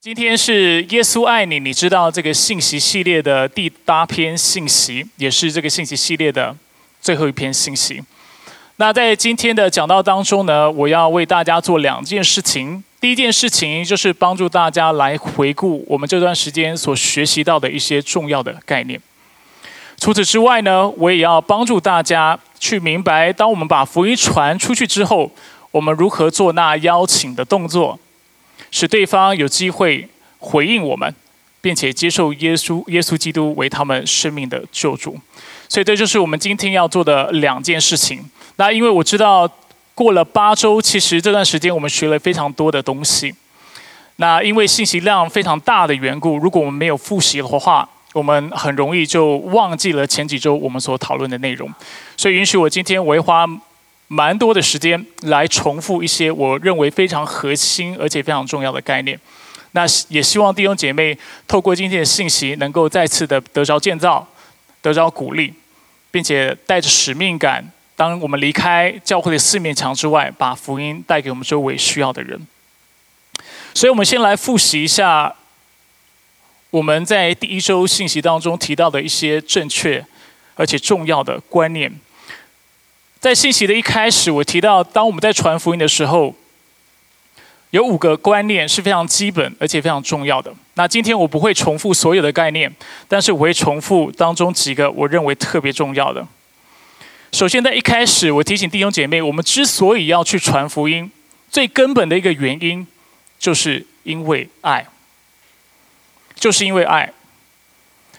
今天是耶稣爱你，你知道这个信息系列的第八篇信息，也是这个信息系列的最后一篇信息。那在今天的讲道当中呢，我要为大家做两件事情。第一件事情就是帮助大家来回顾我们这段时间所学习到的一些重要的概念。除此之外呢，我也要帮助大家去明白，当我们把福音传出去之后，我们如何做那邀请的动作。使对方有机会回应我们，并且接受耶稣、耶稣基督为他们生命的救主。所以这就是我们今天要做的两件事情。那因为我知道过了八周，其实这段时间我们学了非常多的东西。那因为信息量非常大的缘故，如果我们没有复习的话，我们很容易就忘记了前几周我们所讨论的内容。所以允许我今天我会花。蛮多的时间来重复一些我认为非常核心而且非常重要的概念。那也希望弟兄姐妹透过今天的信息，能够再次的得着建造，得着鼓励，并且带着使命感，当我们离开教会的四面墙之外，把福音带给我们周围需要的人。所以，我们先来复习一下我们在第一周信息当中提到的一些正确而且重要的观念。在信息的一开始，我提到，当我们在传福音的时候，有五个观念是非常基本而且非常重要的。那今天我不会重复所有的概念，但是我会重复当中几个我认为特别重要的。首先，在一开始，我提醒弟兄姐妹，我们之所以要去传福音，最根本的一个原因，就是因为爱，就是因为爱。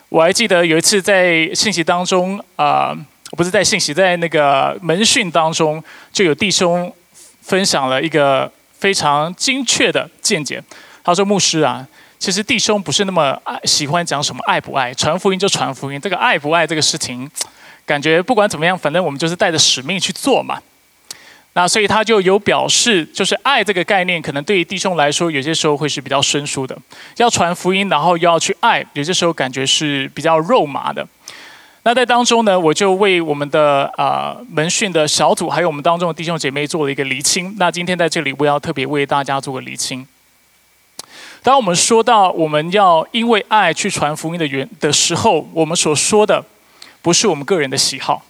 我还记得有一次在信息当中啊。不是在信息，在那个门训当中，就有弟兄分享了一个非常精确的见解。他说：“牧师啊，其实弟兄不是那么爱喜欢讲什么爱不爱，传福音就传福音。这个爱不爱这个事情，感觉不管怎么样，反正我们就是带着使命去做嘛。那所以他就有表示，就是爱这个概念，可能对于弟兄来说，有些时候会是比较生疏的。要传福音，然后又要去爱，有些时候感觉是比较肉麻的。”那在当中呢，我就为我们的啊门训的小组，还有我们当中的弟兄姐妹做了一个厘清。那今天在这里，我要特别为大家做个厘清。当我们说到我们要因为爱去传福音的原的时候，我们所说的不是我们个人的喜好，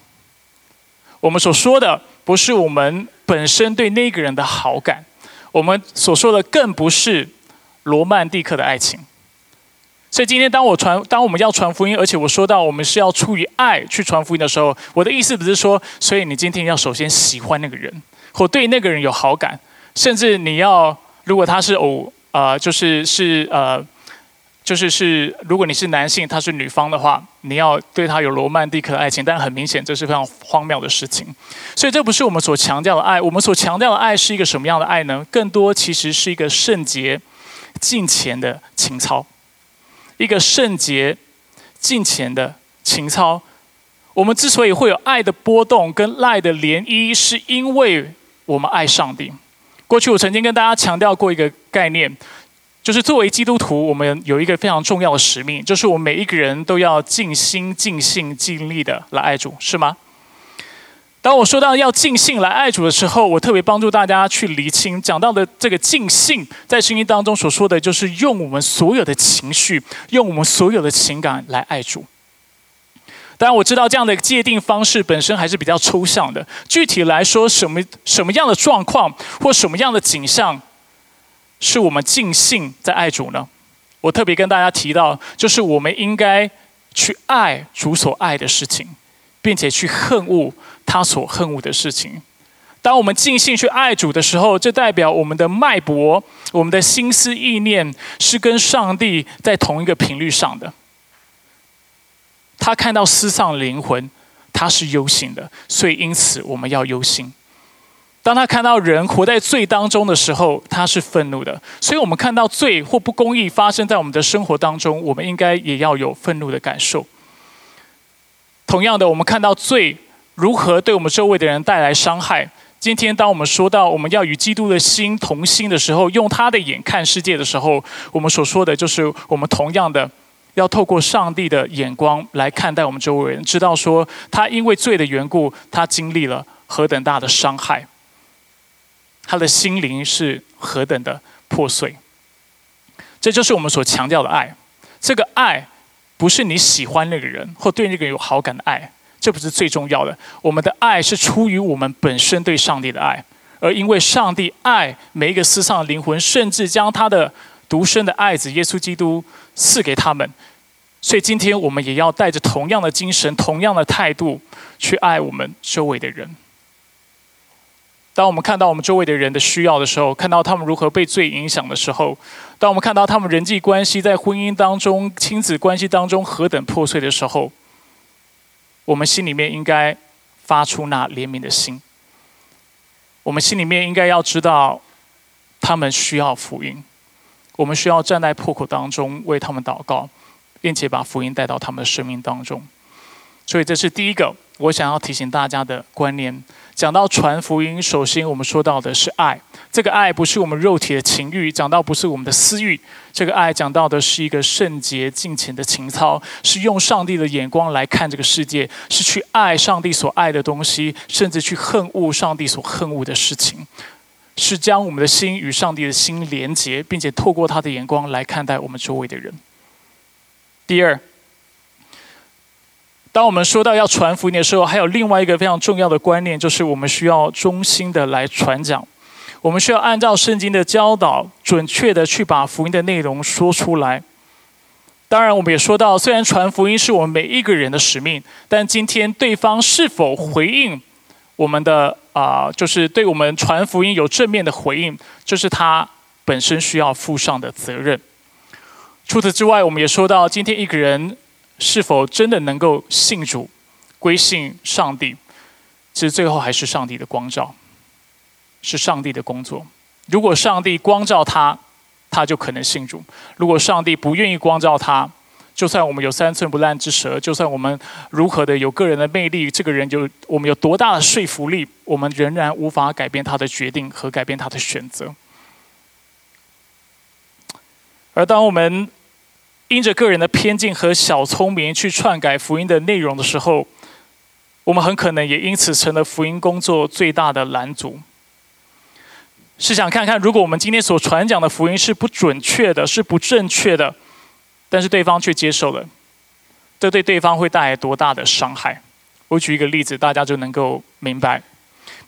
我们所说的不是我们本身对那个人的好感，我们所说的更不是罗曼蒂克的爱情。所以今天，当我传，当我们要传福音，而且我说到我们是要出于爱去传福音的时候，我的意思不是说，所以你今天要首先喜欢那个人，或对那个人有好感，甚至你要，如果他是偶，呃，就是是呃，就是是，如果你是男性，他是女方的话，你要对他有罗曼蒂克的爱情，但很明显这是非常荒谬的事情。所以这不是我们所强调的爱，我们所强调的爱是一个什么样的爱呢？更多其实是一个圣洁、敬虔的情操。一个圣洁、敬虔的情操。我们之所以会有爱的波动跟爱的涟漪，是因为我们爱上帝。过去我曾经跟大家强调过一个概念，就是作为基督徒，我们有一个非常重要的使命，就是我们每一个人都要尽心、尽性、尽力的来爱主，是吗？当我说到要尽兴来爱主的时候，我特别帮助大家去厘清讲到的这个尽兴，在圣经当中所说的就是用我们所有的情绪，用我们所有的情感来爱主。当然，我知道这样的界定方式本身还是比较抽象的。具体来说，什么什么样的状况或什么样的景象，是我们尽兴在爱主呢？我特别跟大家提到，就是我们应该去爱主所爱的事情，并且去恨恶。他所恨恶的事情。当我们尽兴去爱主的时候，这代表我们的脉搏、我们的心思意念是跟上帝在同一个频率上的。他看到失丧灵魂，他是忧心的，所以因此我们要忧心。当他看到人活在罪当中的时候，他是愤怒的。所以我们看到罪或不公义发生在我们的生活当中，我们应该也要有愤怒的感受。同样的，我们看到罪。如何对我们周围的人带来伤害？今天，当我们说到我们要与基督的心同心的时候，用他的眼看世界的时候，我们所说的就是我们同样的要透过上帝的眼光来看待我们周围人，知道说他因为罪的缘故，他经历了何等大的伤害，他的心灵是何等的破碎。这就是我们所强调的爱。这个爱不是你喜欢那个人或对那个人有好感的爱，这不是最重要的。我们的爱是出于我们本身对上帝的爱，而因为上帝爱每一个世上的灵魂，甚至将他的独生的爱子耶稣基督赐给他们，所以今天我们也要带着同样的精神、同样的态度去爱我们周围的人。当我们看到我们周围的人的需要的时候，看到他们如何被罪影响的时候，当我们看到他们人际关系在婚姻当中、亲子关系当中何等破碎的时候，我们心里面应该发出那怜悯的心。我们心里面应该要知道，他们需要福音，我们需要站在破口当中为他们祷告，并且把福音带到他们的生命当中。所以，这是第一个我想要提醒大家的观念。讲到传福音，首先我们说到的是爱。这个爱不是我们肉体的情欲，讲到不是我们的私欲。这个爱讲到的是一个圣洁敬虔的情操，是用上帝的眼光来看这个世界，是去爱上帝所爱的东西，甚至去恨恶上帝所恨恶的事情，是将我们的心与上帝的心连结，并且透过他的眼光来看待我们周围的人。第二。当我们说到要传福音的时候，还有另外一个非常重要的观念，就是我们需要忠心的来传讲。我们需要按照圣经的教导，准确的去把福音的内容说出来。当然，我们也说到，虽然传福音是我们每一个人的使命，但今天对方是否回应我们的啊，就是对我们传福音有正面的回应，这是他本身需要负上的责任。除此之外，我们也说到，今天一个人。是否真的能够信主、归信上帝？其实最后还是上帝的光照，是上帝的工作。如果上帝光照他，他就可能信主；如果上帝不愿意光照他，就算我们有三寸不烂之舌，就算我们如何的有个人的魅力，这个人就我们有多大的说服力，我们仍然无法改变他的决定和改变他的选择。而当我们因着个人的偏见和小聪明去篡改福音的内容的时候，我们很可能也因此成了福音工作最大的拦阻。试想看看，如果我们今天所传讲的福音是不准确的、是不正确的，但是对方却接受了，这对对方会带来多大的伤害？我举一个例子，大家就能够明白。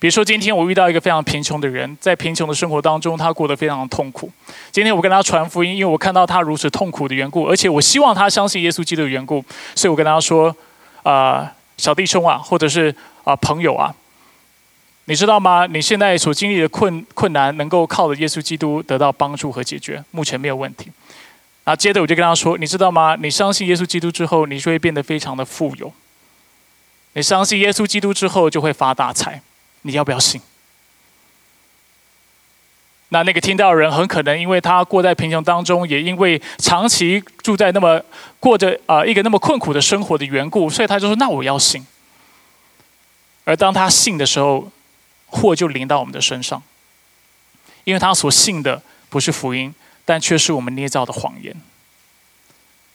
比如说，今天我遇到一个非常贫穷的人，在贫穷的生活当中，他过得非常痛苦。今天我跟他传福音，因为我看到他如此痛苦的缘故，而且我希望他相信耶稣基督的缘故，所以我跟他说：“啊，小弟兄啊，或者是啊朋友啊，你知道吗？你现在所经历的困困难，能够靠着耶稣基督得到帮助和解决，目前没有问题。”啊，接着我就跟他说：“你知道吗？你相信耶稣基督之后，你就会变得非常的富有。你相信耶稣基督之后，就会发大财。”你要不要信？那那个听到的人很可能因为他过在贫穷当中，也因为长期住在那么过着啊一个那么困苦的生活的缘故，所以他就说：“那我要信。”而当他信的时候，祸就临到我们的身上，因为他所信的不是福音，但却是我们捏造的谎言。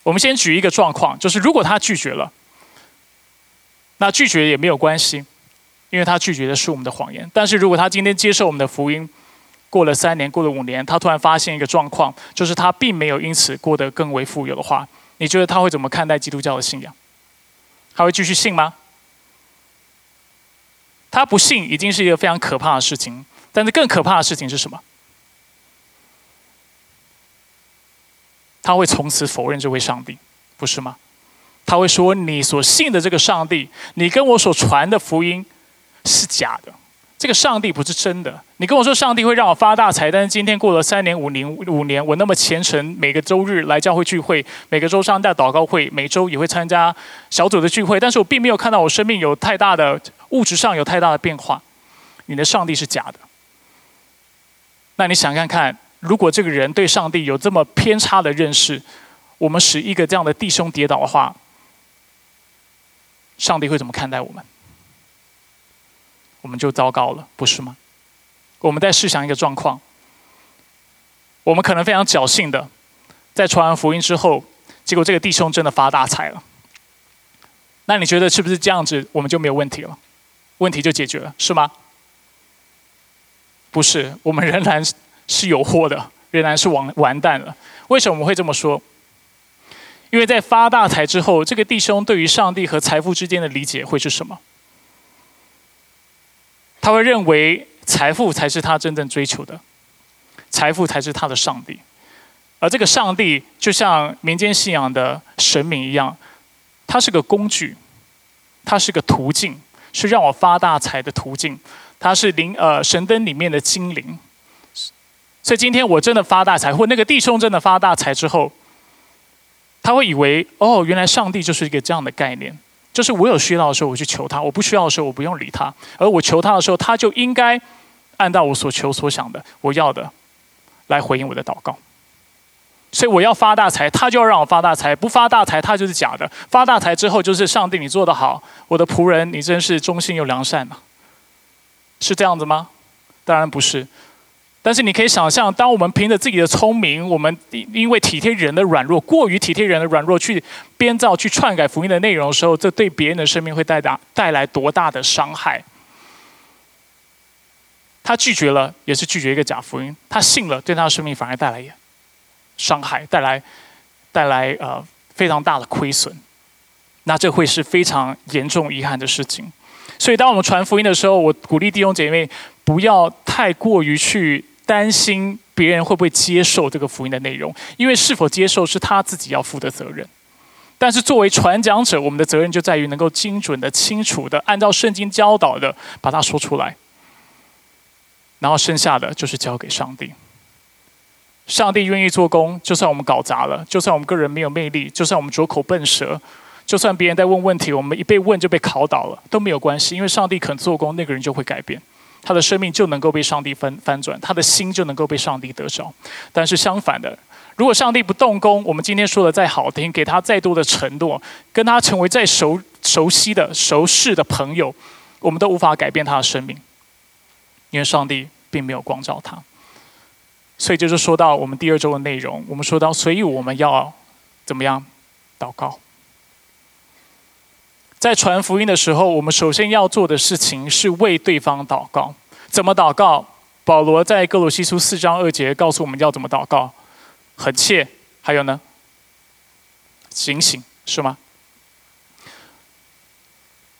我们先举一个状况，就是如果他拒绝了，那拒绝也没有关系。因为他拒绝的是我们的谎言，但是如果他今天接受我们的福音，过了三年，过了五年，他突然发现一个状况，就是他并没有因此过得更为富有的话，你觉得他会怎么看待基督教的信仰？他会继续信吗？他不信已经是一个非常可怕的事情，但是更可怕的事情是什么？他会从此否认这位上帝，不是吗？他会说：“你所信的这个上帝，你跟我所传的福音。”是假的，这个上帝不是真的。你跟我说上帝会让我发大财，但是今天过了三年、五年、五年，我那么虔诚，每个周日来教会聚会，每个周上带祷告会，每周也会参加小组的聚会，但是我并没有看到我生命有太大的物质上有太大的变化。你的上帝是假的。那你想看看，如果这个人对上帝有这么偏差的认识，我们使一个这样的弟兄跌倒的话，上帝会怎么看待我们？我们就糟糕了，不是吗？我们再试想一个状况：我们可能非常侥幸的，在传完福音之后，结果这个弟兄真的发大财了。那你觉得是不是这样子，我们就没有问题了？问题就解决了，是吗？不是，我们仍然是有祸的，仍仍然是完完蛋了。为什么我们会这么说？因为在发大财之后，这个弟兄对于上帝和财富之间的理解会是什么？他会认为财富才是他真正追求的，财富才是他的上帝，而这个上帝就像民间信仰的神明一样，它是个工具，它是个途径，是让我发大财的途径。它是灵呃神灯里面的精灵，所以今天我真的发大财，或那个弟兄真的发大财之后。他会以为哦，原来上帝就是一个这样的概念，就是我有需要的时候我去求他，我不需要的时候我不用理他，而我求他的时候，他就应该按照我所求所想的我要的来回应我的祷告。所以我要发大财，他就要让我发大财；不发大财，他就是假的。发大财之后，就是上帝你做得好，我的仆人你真是忠心又良善呐，是这样子吗？当然不是。但是你可以想象，当我们凭着自己的聪明，我们因为体贴人的软弱，过于体贴人的软弱，去编造、去篡改福音的内容的时候，这对别人的生命会带大带来多大的伤害？他拒绝了，也是拒绝一个假福音；他信了，对他的生命反而带来伤害，带来带来呃非常大的亏损。那这会是非常严重遗憾的事情。所以，当我们传福音的时候，我鼓励弟兄姐妹不要太过于去。担心别人会不会接受这个福音的内容，因为是否接受是他自己要负的责任。但是作为传讲者，我们的责任就在于能够精准的、清楚的，按照圣经教导的把它说出来。然后剩下的就是交给上帝。上帝愿意做工，就算我们搞砸了，就算我们个人没有魅力，就算我们拙口笨舌，就算别人在问问题，我们一被问就被考倒了，都没有关系，因为上帝肯做工，那个人就会改变。他的生命就能够被上帝翻翻转，他的心就能够被上帝得着。但是相反的，如果上帝不动工，我们今天说的再好听，给他再多的承诺，跟他成为再熟熟悉的、熟识的朋友，我们都无法改变他的生命，因为上帝并没有光照他。所以就是说到我们第二周的内容，我们说到，所以我们要怎么样祷告？在传福音的时候，我们首先要做的事情是为对方祷告。怎么祷告？保罗在哥罗西书四章二节告诉我们要怎么祷告：很切，还有呢？警醒，是吗？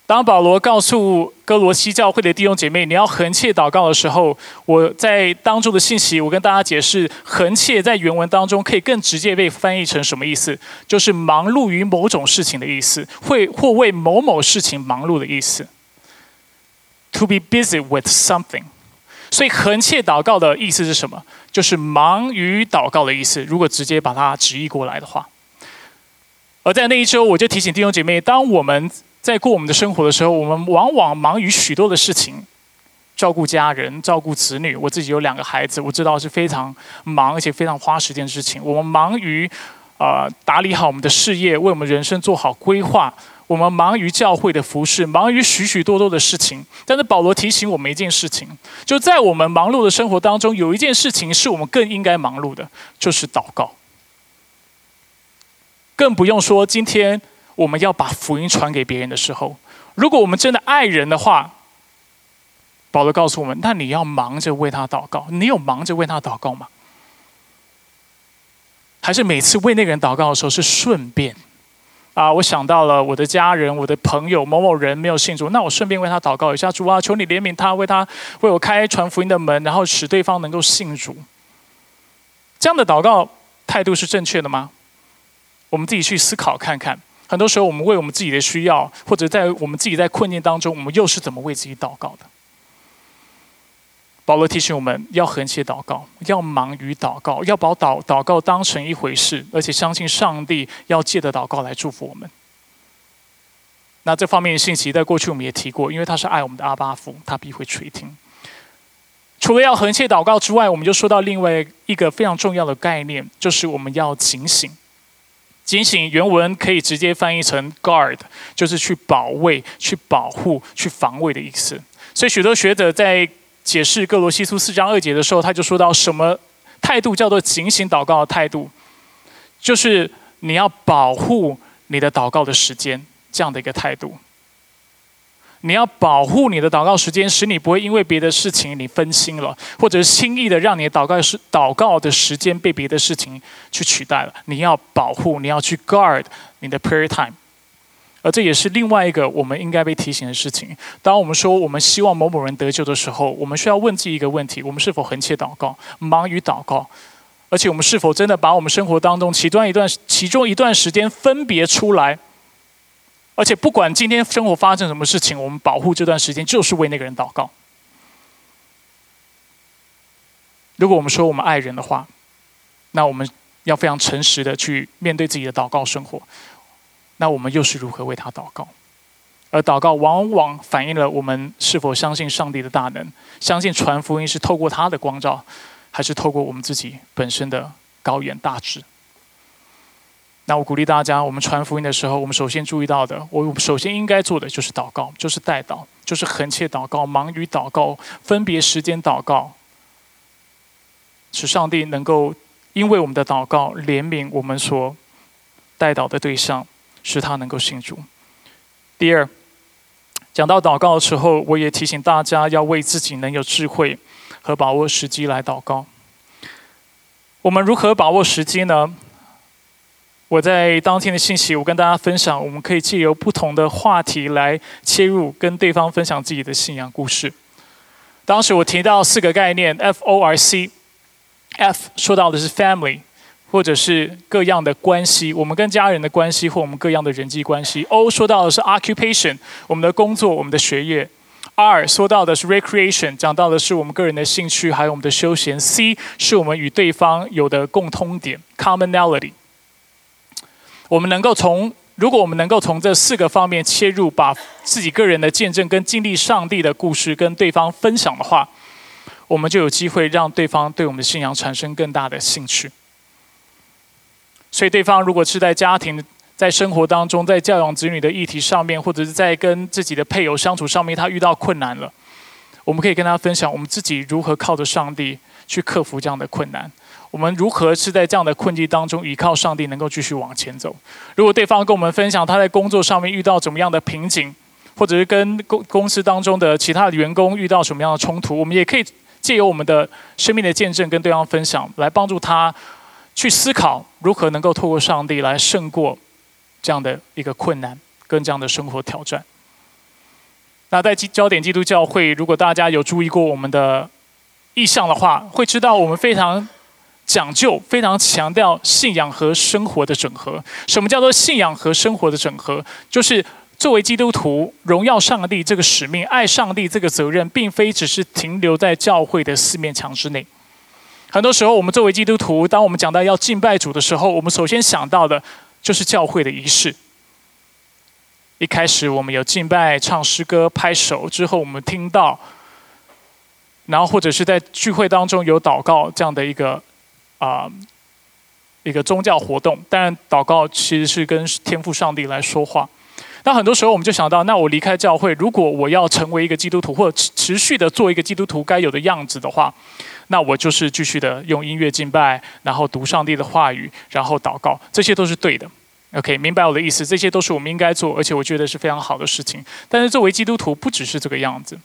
当保罗告诉哥罗西教会的弟兄姐妹，你要横切祷告的时候，我在当中的信息，我跟大家解释，横切在原文当中可以更直接被翻译成什么意思？就是忙碌于某种事情的意思，会或为某某事情忙碌的意思。To be busy with something，所以横切祷告的意思是什么？就是忙于祷告的意思。如果直接把它直译过来的话，而在那一周，我就提醒弟兄姐妹，当我们在过我们的生活的时候，我们往往忙于许多的事情，照顾家人、照顾子女。我自己有两个孩子，我知道是非常忙，而且非常花时间的事情。我们忙于啊打理好我们的事业，为我们人生做好规划。我们忙于教会的服饰，忙于许许多多的事情。但是保罗提醒我们一件事情：就在我们忙碌的生活当中，有一件事情是我们更应该忙碌的，就是祷告。更不用说今天。我们要把福音传给别人的时候，如果我们真的爱人的话，保罗告诉我们：那你要忙着为他祷告。你有忙着为他祷告吗？还是每次为那个人祷告的时候是顺便？啊，我想到了我的家人、我的朋友某某人没有信主，那我顺便为他祷告一下。主啊，求你怜悯他，为他为我开传福音的门，然后使对方能够信主。这样的祷告态度是正确的吗？我们自己去思考看看。很多时候，我们为我们自己的需要，或者在我们自己在困境当中，我们又是怎么为自己祷告的？保罗提醒我们要横切祷告，要忙于祷告，要把祷祷告当成一回事，而且相信上帝要借着祷告来祝福我们。那这方面的信息，在过去我们也提过，因为他是爱我们的阿巴父，他必会垂听。除了要横切祷告之外，我们就说到另外一个非常重要的概念，就是我们要警醒。警醒原文可以直接翻译成 guard，就是去保卫、去保护、去防卫的意思。所以许多学者在解释各罗西书四章二节的时候，他就说到什么态度叫做警醒祷告的态度，就是你要保护你的祷告的时间这样的一个态度。你要保护你的祷告时间，使你不会因为别的事情你分心了，或者是轻易的让你祷告是祷告的时间被别的事情去取代了。你要保护，你要去 guard 你的 prayer time。而这也是另外一个我们应该被提醒的事情。当我们说我们希望某某人得救的时候，我们需要问自己一个问题：我们是否横切祷告，忙于祷告？而且我们是否真的把我们生活当中其中一段、其中一段时间分别出来？而且不管今天生活发生什么事情，我们保护这段时间就是为那个人祷告。如果我们说我们爱人的话，那我们要非常诚实的去面对自己的祷告生活。那我们又是如何为他祷告？而祷告往往反映了我们是否相信上帝的大能，相信传福音是透过他的光照，还是透过我们自己本身的高远大志？那我鼓励大家，我们传福音的时候，我们首先注意到的，我首先应该做的就是祷告，就是代祷，就是横切祷告，忙于祷告，分别时间祷告，使上帝能够因为我们的祷告怜悯我们所代祷的对象。使他能够信主。第二，讲到祷告的时候，我也提醒大家要为自己能有智慧和把握时机来祷告。我们如何把握时机呢？我在当天的信息，我跟大家分享，我们可以借由不同的话题来切入，跟对方分享自己的信仰故事。当时我提到四个概念：F O R C，F 说到的是 family。或者是各样的关系，我们跟家人的关系，或我们各样的人际关系。O 说到的是 occupation，我们的工作，我们的学业。R 说到的是 recreation，讲到的是我们个人的兴趣，还有我们的休闲。C 是我们与对方有的共通点 commonality。我们能够从，如果我们能够从这四个方面切入，把自己个人的见证跟经历上帝的故事跟对方分享的话，我们就有机会让对方对我们的信仰产生更大的兴趣。所以，对方如果是在家庭、在生活当中、在教养子女的议题上面，或者是在跟自己的配偶相处上面，他遇到困难了，我们可以跟他分享我们自己如何靠着上帝去克服这样的困难。我们如何是在这样的困境当中依靠上帝能够继续往前走？如果对方跟我们分享他在工作上面遇到怎么样的瓶颈，或者是跟公公司当中的其他的员工遇到什么样的冲突，我们也可以借由我们的生命的见证跟对方分享，来帮助他。去思考如何能够透过上帝来胜过这样的一个困难跟这样的生活挑战。那在焦点基督教会，如果大家有注意过我们的意向的话，会知道我们非常讲究、非常强调信仰和生活的整合。什么叫做信仰和生活的整合？就是作为基督徒，荣耀上帝这个使命、爱上帝这个责任，并非只是停留在教会的四面墙之内。很多时候，我们作为基督徒，当我们讲到要敬拜主的时候，我们首先想到的就是教会的仪式。一开始，我们有敬拜、唱诗歌、拍手；之后，我们听到，然后或者是在聚会当中有祷告这样的一个啊一个宗教活动。当然，祷告其实是跟天父上帝来说话。那很多时候，我们就想到，那我离开教会，如果我要成为一个基督徒，或者持续的做一个基督徒该有的样子的话。那我就是继续的用音乐敬拜，然后读上帝的话语，然后祷告，这些都是对的。OK，明白我的意思？这些都是我们应该做，而且我觉得是非常好的事情。但是作为基督徒，不只是这个样子。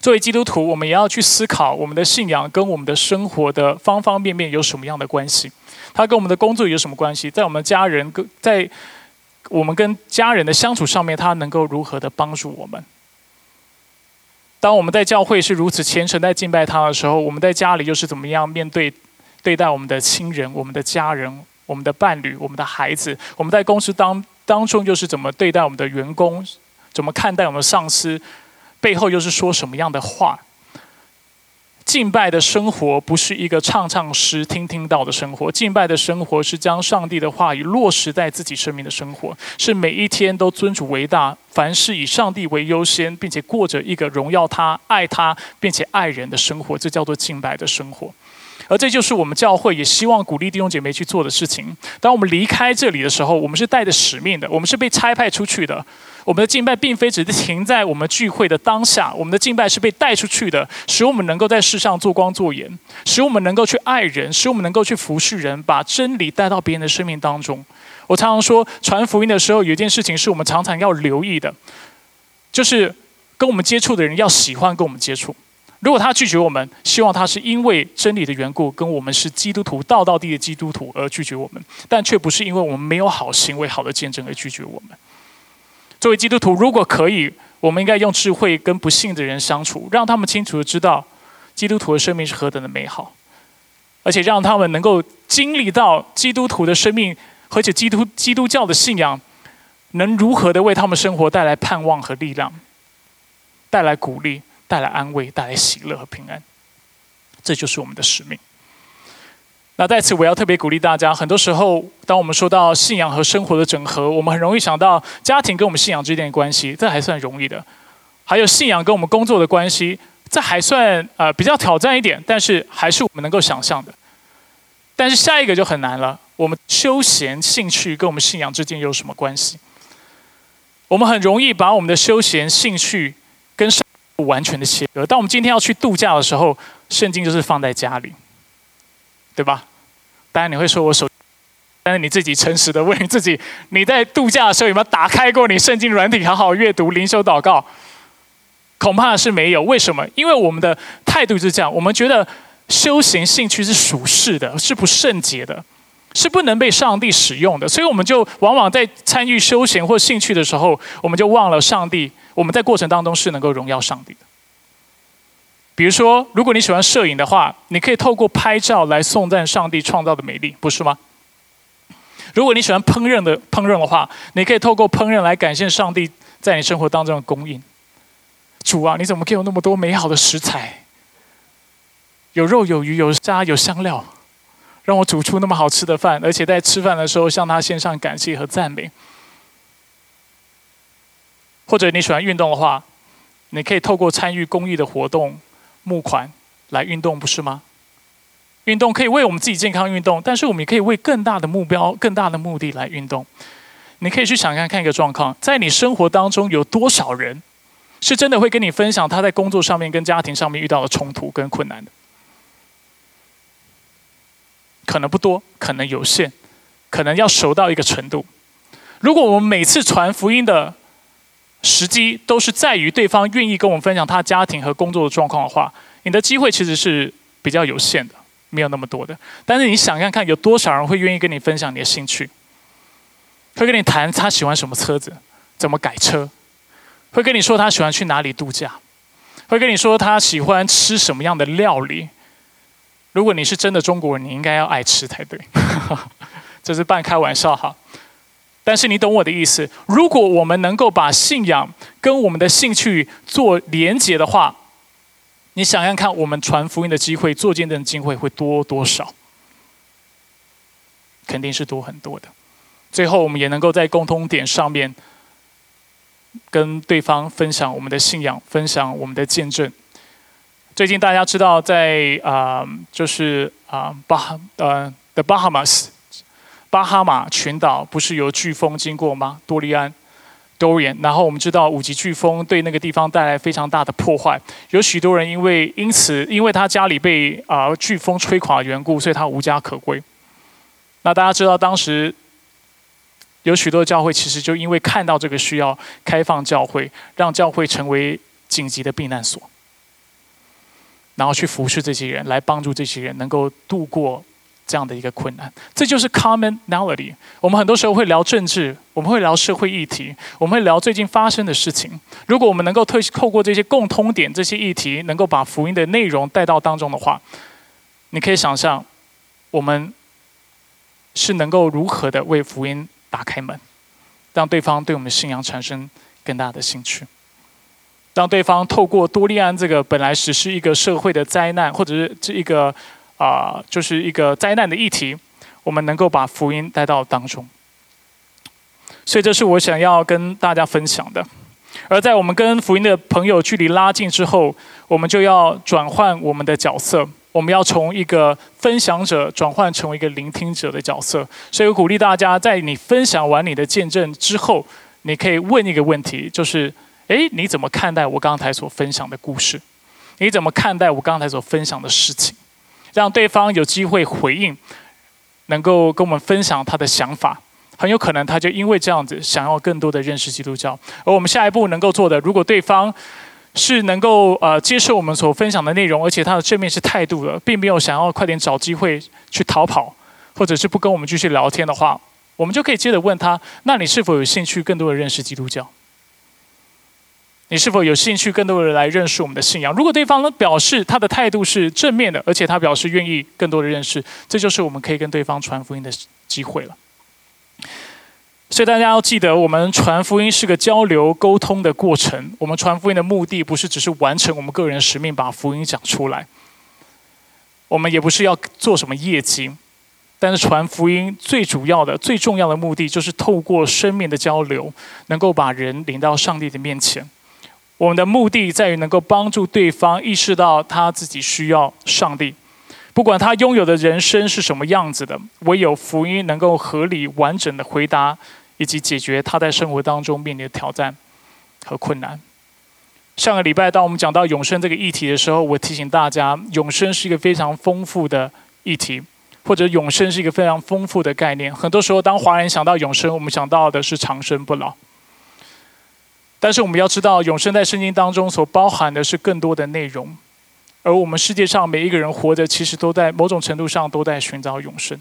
作为基督徒，我们也要去思考我们的信仰跟我们的生活的方方面面有什么样的关系？它跟我们的工作有什么关系？在我们家人跟在我们跟家人的相处上面，它能够如何的帮助我们？当我们在教会是如此虔诚在敬拜他的时候，我们在家里又是怎么样面对对待我们的亲人、我们的家人、我们的伴侣、我们的孩子？我们在公司当当中又是怎么对待我们的员工？怎么看待我们上司？背后又是说什么样的话？敬拜的生活不是一个唱唱诗、听听到的生活。敬拜的生活是将上帝的话语落实在自己生命的生活，是每一天都尊主为大，凡事以上帝为优先，并且过着一个荣耀他、爱他，并且爱人的生活。这叫做敬拜的生活。而这就是我们教会也希望鼓励弟兄姐妹去做的事情。当我们离开这里的时候，我们是带着使命的，我们是被差派出去的。我们的敬拜并非只是停在我们聚会的当下，我们的敬拜是被带出去的，使我们能够在世上做光做盐，使我们能够去爱人，使我们能够去服侍人，把真理带到别人的生命当中。我常常说，传福音的时候，有一件事情是我们常常要留意的，就是跟我们接触的人要喜欢跟我们接触。如果他拒绝我们，希望他是因为真理的缘故，跟我们是基督徒、道道地的基督徒而拒绝我们，但却不是因为我们没有好行为、好的见证而拒绝我们。作为基督徒，如果可以，我们应该用智慧跟不幸的人相处，让他们清楚的知道基督徒的生命是何等的美好，而且让他们能够经历到基督徒的生命，而且基督基督教的信仰能如何的为他们生活带来盼望和力量，带来鼓励。带来安慰，带来喜乐和平安，这就是我们的使命。那在此，我要特别鼓励大家。很多时候，当我们说到信仰和生活的整合，我们很容易想到家庭跟我们信仰之间的关系，这还算容易的；还有信仰跟我们工作的关系，这还算呃比较挑战一点，但是还是我们能够想象的。但是下一个就很难了。我们休闲兴趣跟我们信仰之间有什么关系？我们很容易把我们的休闲兴趣跟上。不完全的切割。当我们今天要去度假的时候，圣经就是放在家里，对吧？当然你会说我手，但是你自己诚实的问你自己：你在度假的时候有没有打开过你圣经软体，好好阅读、灵修、祷告？恐怕是没有。为什么？因为我们的态度是这样：我们觉得修行兴趣是属世的，是不圣洁的，是不能被上帝使用的。所以我们就往往在参与休闲或兴趣的时候，我们就忘了上帝。我们在过程当中是能够荣耀上帝的。比如说，如果你喜欢摄影的话，你可以透过拍照来颂赞上帝创造的美丽，不是吗？如果你喜欢烹饪的烹饪的话，你可以透过烹饪来感谢上帝在你生活当中的供应。主啊，你怎么可以有那么多美好的食材？有肉有鱼有虾有香料，让我煮出那么好吃的饭，而且在吃饭的时候向他献上感谢和赞美。或者你喜欢运动的话，你可以透过参与公益的活动、募款来运动，不是吗？运动可以为我们自己健康运动，但是我们也可以为更大的目标、更大的目的来运动。你可以去想看看一个状况，在你生活当中有多少人是真的会跟你分享他在工作上面跟家庭上面遇到的冲突跟困难的？可能不多，可能有限，可能要熟到一个程度。如果我们每次传福音的，时机都是在于对方愿意跟我们分享他家庭和工作的状况的话，你的机会其实是比较有限的，没有那么多的。但是你想看看，有多少人会愿意跟你分享你的兴趣？会跟你谈他喜欢什么车子，怎么改车？会跟你说他喜欢去哪里度假？会跟你说他喜欢吃什么样的料理？如果你是真的中国人，你应该要爱吃才对。这是半开玩笑哈。但是你懂我的意思。如果我们能够把信仰跟我们的兴趣做连结的话，你想想看，我们传福音的机会、做见证的机会会多多少？肯定是多很多的。最后，我们也能够在共通点上面跟对方分享我们的信仰，分享我们的见证。最近大家知道，在啊，就是啊，巴呃，The Bahamas。巴哈马群岛不是有飓风经过吗？多利安多远。然后我们知道五级飓风对那个地方带来非常大的破坏，有许多人因为因此，因为他家里被啊飓风吹垮的缘故，所以他无家可归。那大家知道，当时有许多教会其实就因为看到这个需要，开放教会，让教会成为紧急的避难所，然后去服侍这些人，来帮助这些人能够度过。这样的一个困难，这就是 commonality。我们很多时候会聊政治，我们会聊社会议题，我们会聊最近发生的事情。如果我们能够透透过这些共通点、这些议题，能够把福音的内容带到当中的话，你可以想象，我们是能够如何的为福音打开门，让对方对我们信仰产生更大的兴趣，让对方透过多利安这个本来只是一个社会的灾难，或者是这一个。啊，就是一个灾难的议题，我们能够把福音带到当中，所以这是我想要跟大家分享的。而在我们跟福音的朋友距离拉近之后，我们就要转换我们的角色，我们要从一个分享者转换成为一个聆听者的角色。所以我鼓励大家，在你分享完你的见证之后，你可以问一个问题，就是：诶，你怎么看待我刚才所分享的故事？你怎么看待我刚才所分享的事情？让对方有机会回应，能够跟我们分享他的想法，很有可能他就因为这样子，想要更多的认识基督教。而我们下一步能够做的，如果对方是能够呃接受我们所分享的内容，而且他的正面是态度的，并没有想要快点找机会去逃跑，或者是不跟我们继续聊天的话，我们就可以接着问他：那你是否有兴趣更多的认识基督教？你是否有兴趣更多的来认识我们的信仰？如果对方呢表示他的态度是正面的，而且他表示愿意更多的认识，这就是我们可以跟对方传福音的机会了。所以大家要记得，我们传福音是个交流沟通的过程。我们传福音的目的不是只是完成我们个人使命，把福音讲出来。我们也不是要做什么业绩，但是传福音最主要的、最重要的目的，就是透过生命的交流，能够把人领到上帝的面前。我们的目的在于能够帮助对方意识到他自己需要上帝，不管他拥有的人生是什么样子的，唯有福音能够合理完整的回答以及解决他在生活当中面临的挑战和困难。上个礼拜，当我们讲到永生这个议题的时候，我提醒大家，永生是一个非常丰富的议题，或者永生是一个非常丰富的概念。很多时候，当华人想到永生，我们想到的是长生不老。但是我们要知道，永生在圣经当中所包含的是更多的内容，而我们世界上每一个人活着，其实都在某种程度上都在寻找永生。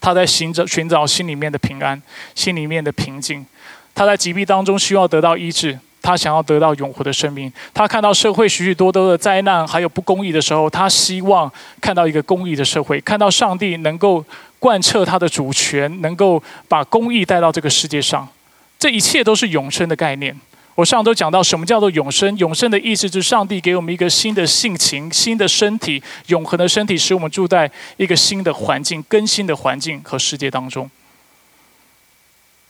他在寻找寻找心里面的平安，心里面的平静。他在疾病当中需要得到医治，他想要得到永活的生命。他看到社会许许多多的灾难还有不公义的时候，他希望看到一个公义的社会，看到上帝能够贯彻他的主权，能够把公义带到这个世界上。这一切都是永生的概念。我上周讲到，什么叫做永生？永生的意思是上帝给我们一个新的性情、新的身体、永恒的身体，使我们住在一个新的环境、更新的环境和世界当中。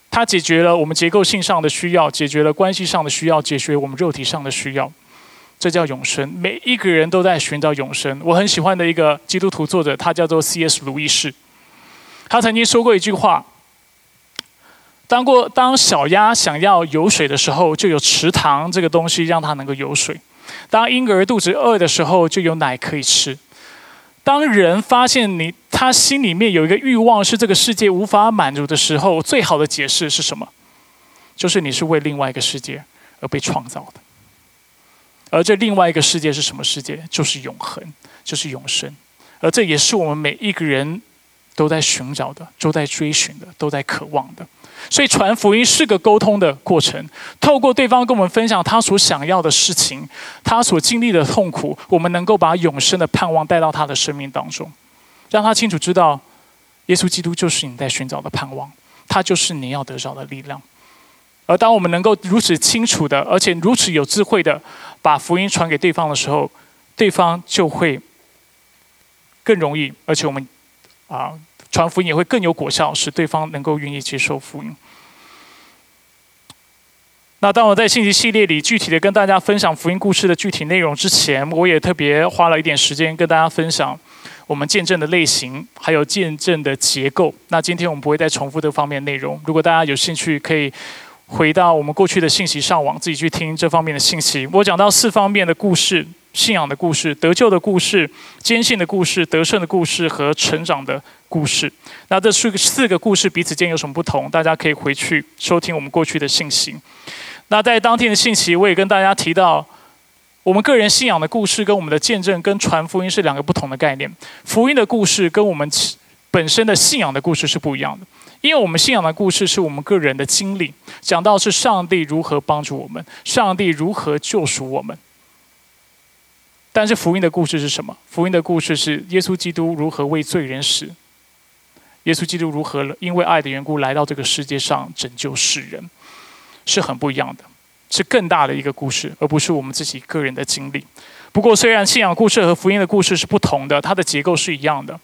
它解决了我们结构性上的需要，解决了关系上的需要，解决我们肉体上的需要。这叫永生。每一个人都在寻找永生。我很喜欢的一个基督徒作者，他叫做 C.S. 路易士。他曾经说过一句话。当过当小鸭想要游水的时候，就有池塘这个东西让它能够游水；当婴儿肚子饿的时候，就有奶可以吃；当人发现你他心里面有一个欲望是这个世界无法满足的时候，最好的解释是什么？就是你是为另外一个世界而被创造的，而这另外一个世界是什么世界？就是永恒，就是永生，而这也是我们每一个人都在寻找的，都在追寻的，都在渴望的。所以传福音是个沟通的过程，透过对方跟我们分享他所想要的事情，他所经历的痛苦，我们能够把永生的盼望带到他的生命当中，让他清楚知道，耶稣基督就是你在寻找的盼望，他就是你要得着的力量。而当我们能够如此清楚的，而且如此有智慧的把福音传给对方的时候，对方就会更容易，而且我们啊。传福音也会更有果效，使对方能够愿意接受福音。那当我在信息系列里具体的跟大家分享福音故事的具体内容之前，我也特别花了一点时间跟大家分享我们见证的类型，还有见证的结构。那今天我们不会再重复这方面内容。如果大家有兴趣，可以回到我们过去的信息上网，自己去听这方面的信息。我讲到四方面的故事。信仰的故事、得救的故事、坚信的故事、得胜的故事和成长的故事。那这四个四个故事彼此间有什么不同？大家可以回去收听我们过去的信息。那在当天的信息，我也跟大家提到，我们个人信仰的故事跟我们的见证跟传福音是两个不同的概念。福音的故事跟我们本身的信仰的故事是不一样的，因为我们信仰的故事是我们个人的经历，讲到是上帝如何帮助我们，上帝如何救赎我们。但是福音的故事是什么？福音的故事是耶稣基督如何为罪人死，耶稣基督如何因为爱的缘故来到这个世界上拯救世人，是很不一样的，是更大的一个故事，而不是我们自己个人的经历。不过，虽然信仰故事和福音的故事是不同的，它的结构是一样的。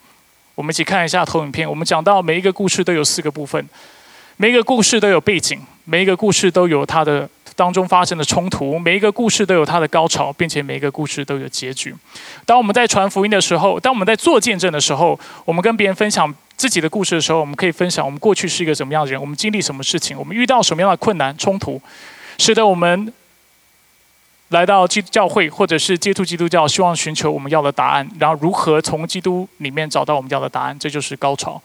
我们一起看一下投影片。我们讲到每一个故事都有四个部分，每一个故事都有背景，每一个故事都有它的。当中发生的冲突，每一个故事都有它的高潮，并且每一个故事都有结局。当我们在传福音的时候，当我们在做见证的时候，我们跟别人分享自己的故事的时候，我们可以分享我们过去是一个什么样的人，我们经历什么事情，我们遇到什么样的困难冲突，使得我们来到基督教会或者是接触基督教，希望寻求我们要的答案，然后如何从基督里面找到我们要的答案，这就是高潮。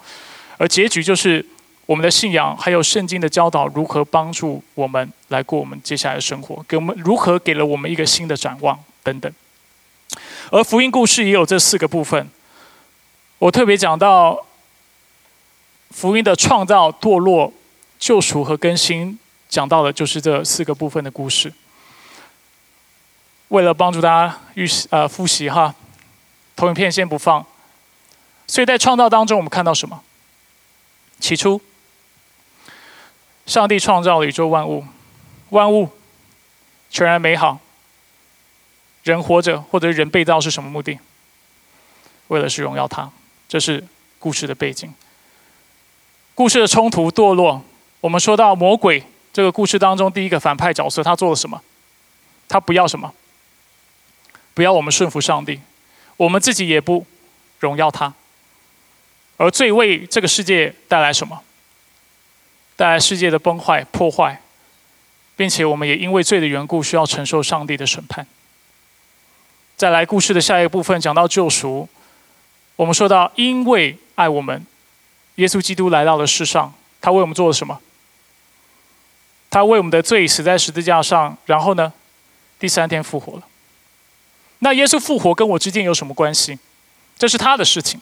而结局就是我们的信仰还有圣经的教导如何帮助我们来过我们接下来的生活，给我们如何给了我们一个新的展望等等。而福音故事也有这四个部分，我特别讲到福音的创造、堕落、救赎和更新，讲到的就是这四个部分的故事。为了帮助大家预呃复习哈，投影片先不放。所以在创造当中，我们看到什么？起初。上帝创造了宇宙万物，万物全然美好。人活着或者人被造是什么目的？为了是荣耀他。这是故事的背景。故事的冲突堕落，我们说到魔鬼这个故事当中第一个反派角色，他做了什么？他不要什么？不要我们顺服上帝，我们自己也不荣耀他。而最为这个世界带来什么？带来世界的崩坏、破坏，并且我们也因为罪的缘故，需要承受上帝的审判。再来，故事的下一个部分讲到救赎，我们说到，因为爱我们，耶稣基督来到了世上，他为我们做了什么？他为我们的罪死在十字架上，然后呢，第三天复活了。那耶稣复活跟我之间有什么关系？这是他的事情。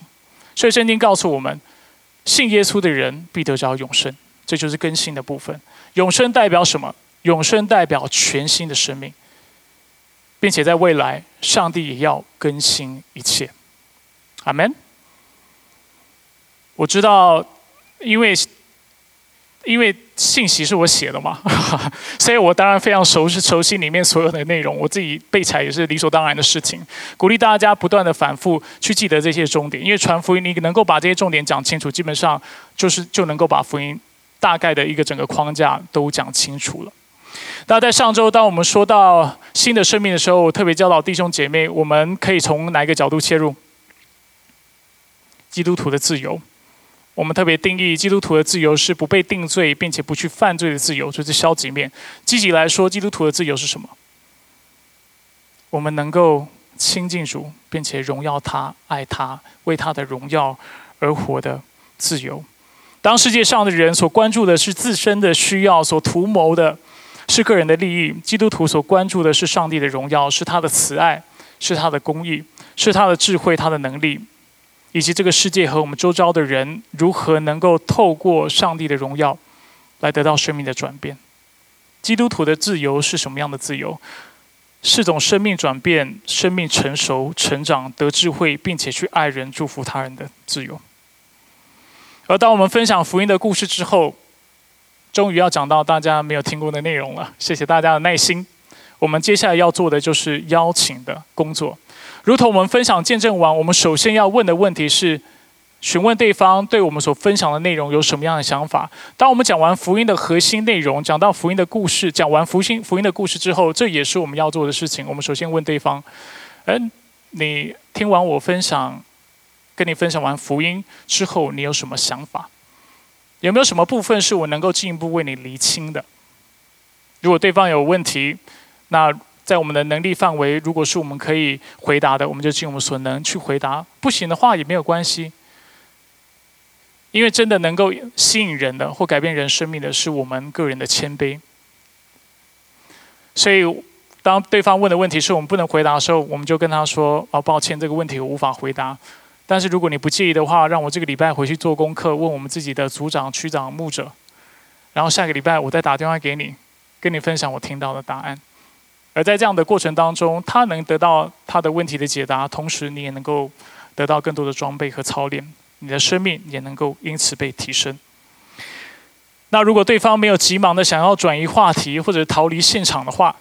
所以圣经告诉我们，信耶稣的人必得着永生。这就是更新的部分。永生代表什么？永生代表全新的生命，并且在未来，上帝也要更新一切。阿门。我知道，因为因为信息是我写的嘛，所以我当然非常熟悉熟悉里面所有的内容。我自己背起来也是理所当然的事情。鼓励大家不断的反复去记得这些重点，因为传福音，你能够把这些重点讲清楚，基本上就是就能够把福音。大概的一个整个框架都讲清楚了。那在上周，当我们说到新的生命的时候，我特别教导弟兄姐妹，我们可以从哪一个角度切入？基督徒的自由，我们特别定义基督徒的自由是不被定罪，并且不去犯罪的自由，这是消极面。积极来说，基督徒的自由是什么？我们能够亲近主，并且荣耀他、爱他、为他的荣耀而活的自由。当世界上的人所关注的是自身的需要，所图谋的是个人的利益；基督徒所关注的是上帝的荣耀，是他的慈爱，是他的公义，是他的智慧、他的能力，以及这个世界和我们周遭的人如何能够透过上帝的荣耀来得到生命的转变。基督徒的自由是什么样的自由？是种生命转变、生命成熟、成长、得智慧，并且去爱人、祝福他人的自由。而当我们分享福音的故事之后，终于要讲到大家没有听过的内容了。谢谢大家的耐心。我们接下来要做的就是邀请的工作。如同我们分享见证完，我们首先要问的问题是：询问对方对我们所分享的内容有什么样的想法。当我们讲完福音的核心内容，讲到福音的故事，讲完福音福音的故事之后，这也是我们要做的事情。我们首先问对方：嗯，你听完我分享？跟你分享完福音之后，你有什么想法？有没有什么部分是我能够进一步为你厘清的？如果对方有问题，那在我们的能力范围，如果是我们可以回答的，我们就尽我们所能去回答。不行的话也没有关系，因为真的能够吸引人的或改变人生命的是我们个人的谦卑。所以，当对方问的问题是我们不能回答的时候，我们就跟他说：“哦，抱歉，这个问题我无法回答。”但是如果你不介意的话，让我这个礼拜回去做功课，问我们自己的组长、区长、牧者，然后下个礼拜我再打电话给你，跟你分享我听到的答案。而在这样的过程当中，他能得到他的问题的解答，同时你也能够得到更多的装备和操练，你的生命也能够因此被提升。那如果对方没有急忙的想要转移话题或者逃离现场的话，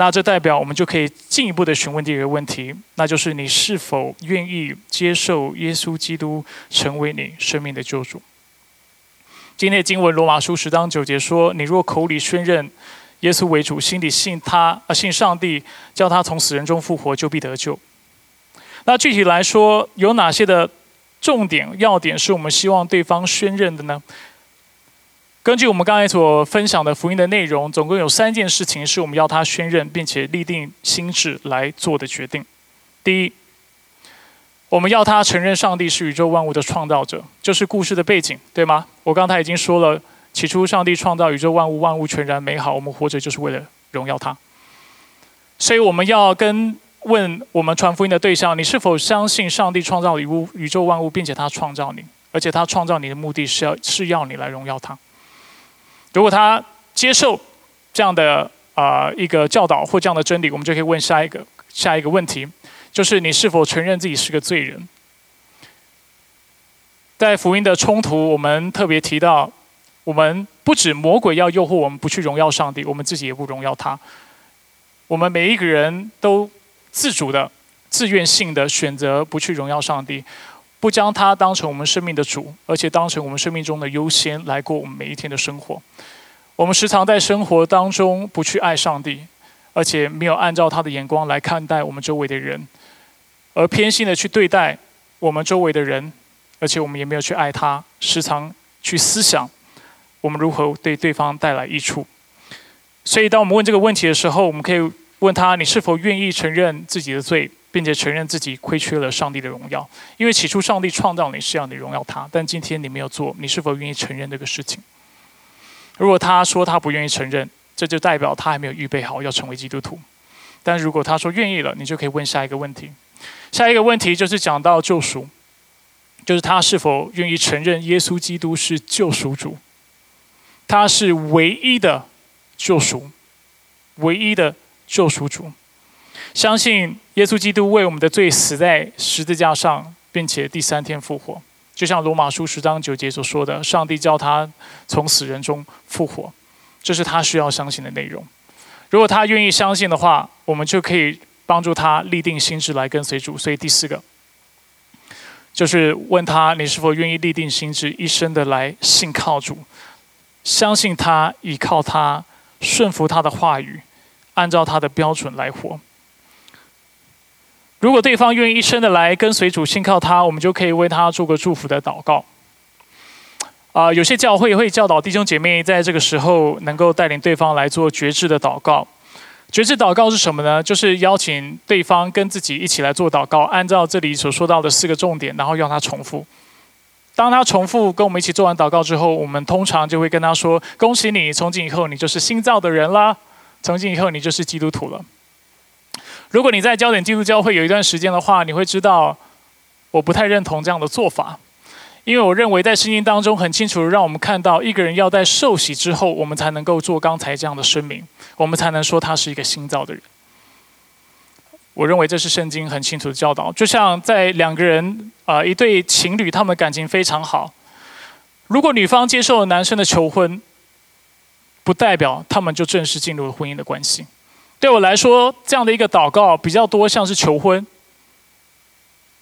那这代表我们就可以进一步的询问第二个问题，那就是你是否愿意接受耶稣基督成为你生命的救主？今天的经文罗马书十章九节说：“你若口里宣认耶稣为主，心里信他，呃，信上帝叫他从死人中复活，就必得救。”那具体来说，有哪些的重点要点是我们希望对方宣认的呢？根据我们刚才所分享的福音的内容，总共有三件事情是我们要他宣认，并且立定心智来做的决定。第一，我们要他承认上帝是宇宙万物的创造者，就是故事的背景，对吗？我刚才已经说了，起初上帝创造宇宙万物，万物全然美好，我们活着就是为了荣耀他。所以我们要跟问我们传福音的对象：你是否相信上帝创造宇物宇宙万物，并且他创造你，而且他创造你的目的是要是要你来荣耀他？如果他接受这样的啊一个教导或这样的真理，我们就可以问下一个下一个问题。就是你是否承认自己是个罪人？在福音的冲突，我们特别提到，我们不止魔鬼要诱惑我们不去荣耀上帝，我们自己也不荣耀他。我们每一个人都自主的、自愿性的选择不去荣耀上帝，不将他当成我们生命的主，而且当成我们生命中的优先来过我们每一天的生活。我们时常在生活当中不去爱上帝，而且没有按照他的眼光来看待我们周围的人。而偏心的去对待我们周围的人，而且我们也没有去爱他，时常去思想我们如何对对方带来益处。所以，当我们问这个问题的时候，我们可以问他：你是否愿意承认自己的罪，并且承认自己亏缺了上帝的荣耀？因为起初上帝创造你是要你荣耀他，但今天你没有做，你是否愿意承认这个事情？如果他说他不愿意承认，这就代表他还没有预备好要成为基督徒。但如果他说愿意了，你就可以问下一个问题。下一个问题就是讲到救赎，就是他是否愿意承认耶稣基督是救赎主，他是唯一的救赎，唯一的救赎主，相信耶稣基督为我们的罪死在十字架上，并且第三天复活，就像罗马书十章九节所说的，上帝叫他从死人中复活，这是他需要相信的内容。如果他愿意相信的话，我们就可以。帮助他立定心智来跟随主，所以第四个就是问他：你是否愿意立定心智，一生的来信靠主，相信他，依靠他，顺服他的话语，按照他的标准来活。如果对方愿意一生的来跟随主，信靠他，我们就可以为他做个祝福的祷告。啊，有些教会会教导弟兄姐妹在这个时候能够带领对方来做觉知的祷告。觉知祷告是什么呢？就是邀请对方跟自己一起来做祷告，按照这里所说到的四个重点，然后让他重复。当他重复跟我们一起做完祷告之后，我们通常就会跟他说：“恭喜你，从今以后你就是新造的人啦！从今以后你就是基督徒了。”如果你在焦点基督教会有一段时间的话，你会知道我不太认同这样的做法。因为我认为，在圣经当中很清楚让我们看到，一个人要在受洗之后，我们才能够做刚才这样的声明，我们才能说他是一个新造的人。我认为这是圣经很清楚的教导。就像在两个人啊，一对情侣，他们的感情非常好，如果女方接受了男生的求婚，不代表他们就正式进入了婚姻的关系。对我来说，这样的一个祷告比较多像是求婚。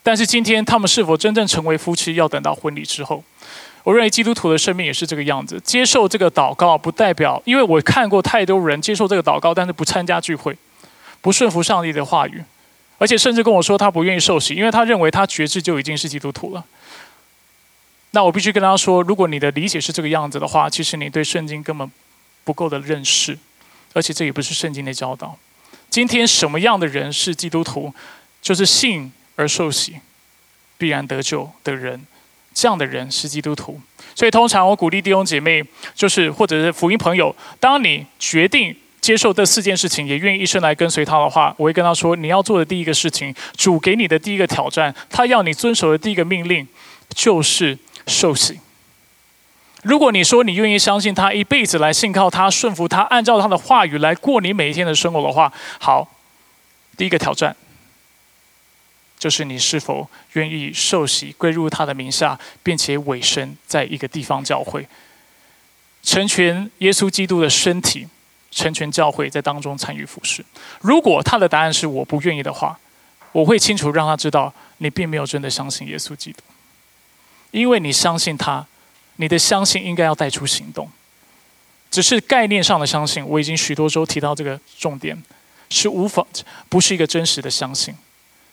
但是今天他们是否真正成为夫妻，要等到婚礼之后。我认为基督徒的生命也是这个样子。接受这个祷告，不代表，因为我看过太多人接受这个祷告，但是不参加聚会，不顺服上帝的话语，而且甚至跟我说他不愿意受洗，因为他认为他觉知就已经是基督徒了。那我必须跟他说，如果你的理解是这个样子的话，其实你对圣经根本不够的认识，而且这也不是圣经的教导。今天什么样的人是基督徒？就是信。而受洗必然得救的人，这样的人是基督徒。所以通常我鼓励弟兄姐妹，就是或者是福音朋友，当你决定接受这四件事情，也愿意一生来跟随他的话，我会跟他说：你要做的第一个事情，主给你的第一个挑战，他要你遵守的第一个命令，就是受洗。如果你说你愿意相信他，一辈子来信靠他，顺服他，按照他的话语来过你每一天的生活的话，好，第一个挑战。就是你是否愿意受洗归入他的名下，并且委身在一个地方教会，成全耶稣基督的身体，成全教会在当中参与服侍。如果他的答案是我不愿意的话，我会清楚让他知道你并没有真的相信耶稣基督，因为你相信他，你的相信应该要带出行动，只是概念上的相信。我已经许多周提到这个重点，是无法不是一个真实的相信。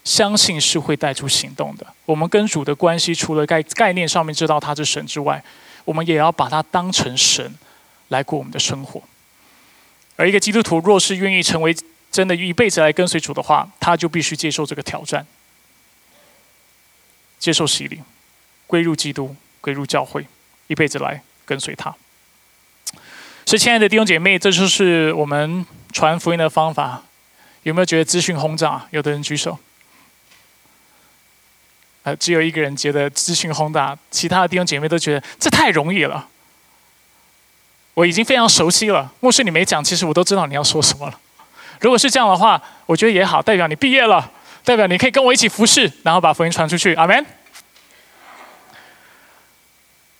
相信是会带出行动的。我们跟主的关系，除了概概念上面知道他是神之外，我们也要把他当成神来过我们的生活。而一个基督徒若是愿意成为真的一辈子来跟随主的话，他就必须接受这个挑战。接受洗礼，归入基督，归入教会，一辈子来跟随他。所以，亲爱的弟兄姐妹，这就是我们传福音的方法。有没有觉得资讯轰炸？有的人举手。呃，只有一个人觉得资讯轰炸，其他的弟兄姐妹都觉得这太容易了。我已经非常熟悉了。牧师，你没讲，其实我都知道你要说什么了。如果是这样的话，我觉得也好，代表你毕业了，代表你可以跟我一起服侍，然后把福音传出去。阿门。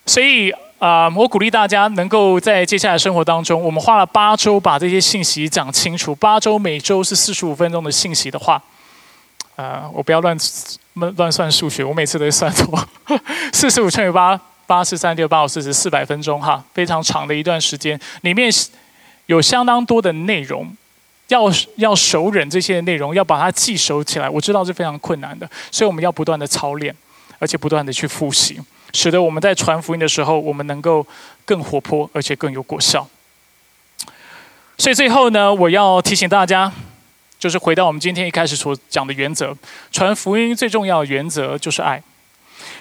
所以啊，我鼓励大家能够在接下来生活当中，我们花了八周把这些信息讲清楚。八周每周是四十五分钟的信息的话，呃，我不要乱。乱乱算数学，我每次都会算错。四十五乘以八，八十三六八五四十，四百分钟哈，非常长的一段时间，里面有相当多的内容，要要熟忍这些内容，要把它记熟起来，我知道是非常困难的，所以我们要不断的操练，而且不断的去复习，使得我们在传福音的时候，我们能够更活泼，而且更有果效。所以最后呢，我要提醒大家。就是回到我们今天一开始所讲的原则，传福音最重要的原则就是爱，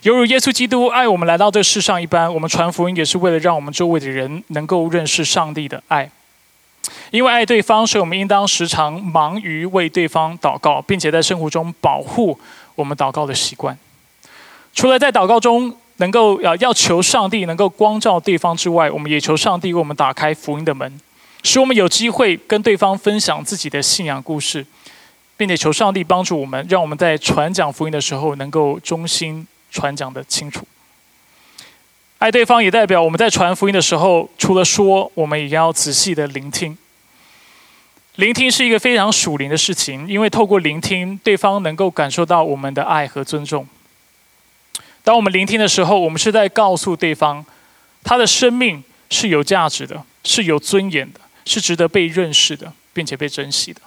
犹如耶稣基督爱我们来到这世上一般，我们传福音也是为了让我们周围的人能够认识上帝的爱。因为爱对方，所以我们应当时常忙于为对方祷告，并且在生活中保护我们祷告的习惯。除了在祷告中能够要要求上帝能够光照对方之外，我们也求上帝为我们打开福音的门。使我们有机会跟对方分享自己的信仰故事，并且求上帝帮助我们，让我们在传讲福音的时候能够忠心传讲的清楚。爱对方也代表我们在传福音的时候，除了说，我们也要仔细的聆听。聆听是一个非常属灵的事情，因为透过聆听，对方能够感受到我们的爱和尊重。当我们聆听的时候，我们是在告诉对方，他的生命是有价值的，是有尊严的。是值得被认识的，并且被珍惜的。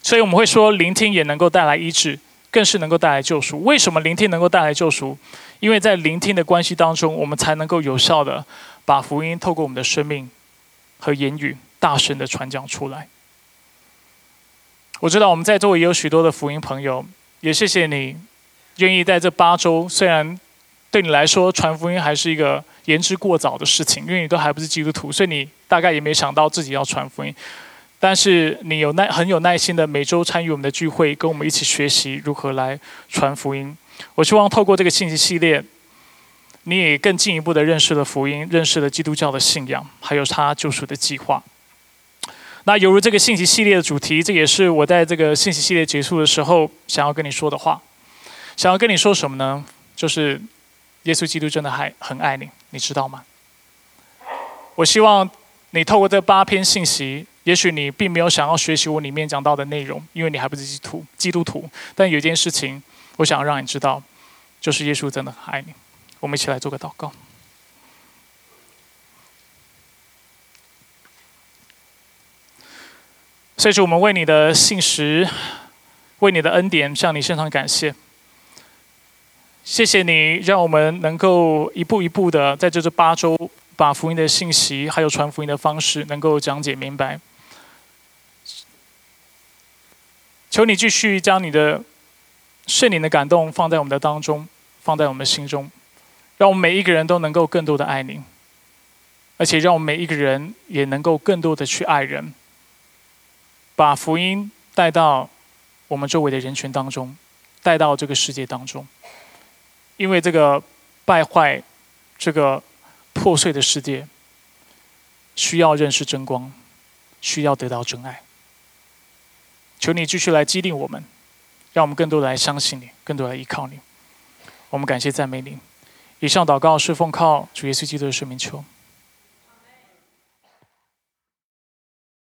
所以我们会说，聆听也能够带来医治，更是能够带来救赎。为什么聆听能够带来救赎？因为在聆听的关系当中，我们才能够有效的把福音透过我们的生命和言语大声的传讲出来。我知道我们在座也有许多的福音朋友，也谢谢你愿意在这八周，虽然对你来说传福音还是一个言之过早的事情，因为你都还不是基督徒，所以你。大概也没想到自己要传福音，但是你有耐很有耐心的每周参与我们的聚会，跟我们一起学习如何来传福音。我希望透过这个信息系列，你也更进一步的认识了福音，认识了基督教的信仰，还有他救赎的计划。那犹如这个信息系列的主题，这也是我在这个信息系列结束的时候想要跟你说的话。想要跟你说什么呢？就是耶稣基督真的还很爱你，你知道吗？我希望。你透过这八篇信息，也许你并没有想要学习我里面讲到的内容，因为你还不是基督徒。基督徒，但有一件事情，我想要让你知道，就是耶稣真的很爱你。我们一起来做个祷告。所以，是我们为你的信实，为你的恩典向你献上感谢。谢谢你，让我们能够一步一步的在这这八周。把福音的信息，还有传福音的方式，能够讲解明白。求你继续将你的圣灵的感动放在我们的当中，放在我们心中，让我们每一个人都能够更多的爱你，而且让我们每一个人也能够更多的去爱人，把福音带到我们周围的人群当中，带到这个世界当中，因为这个败坏，这个。破碎的世界需要认识真光，需要得到真爱。求你继续来激励我们，让我们更多的来相信你，更多来依靠你。我们感谢赞美你。以上祷告是奉靠主耶稣基督的圣名求。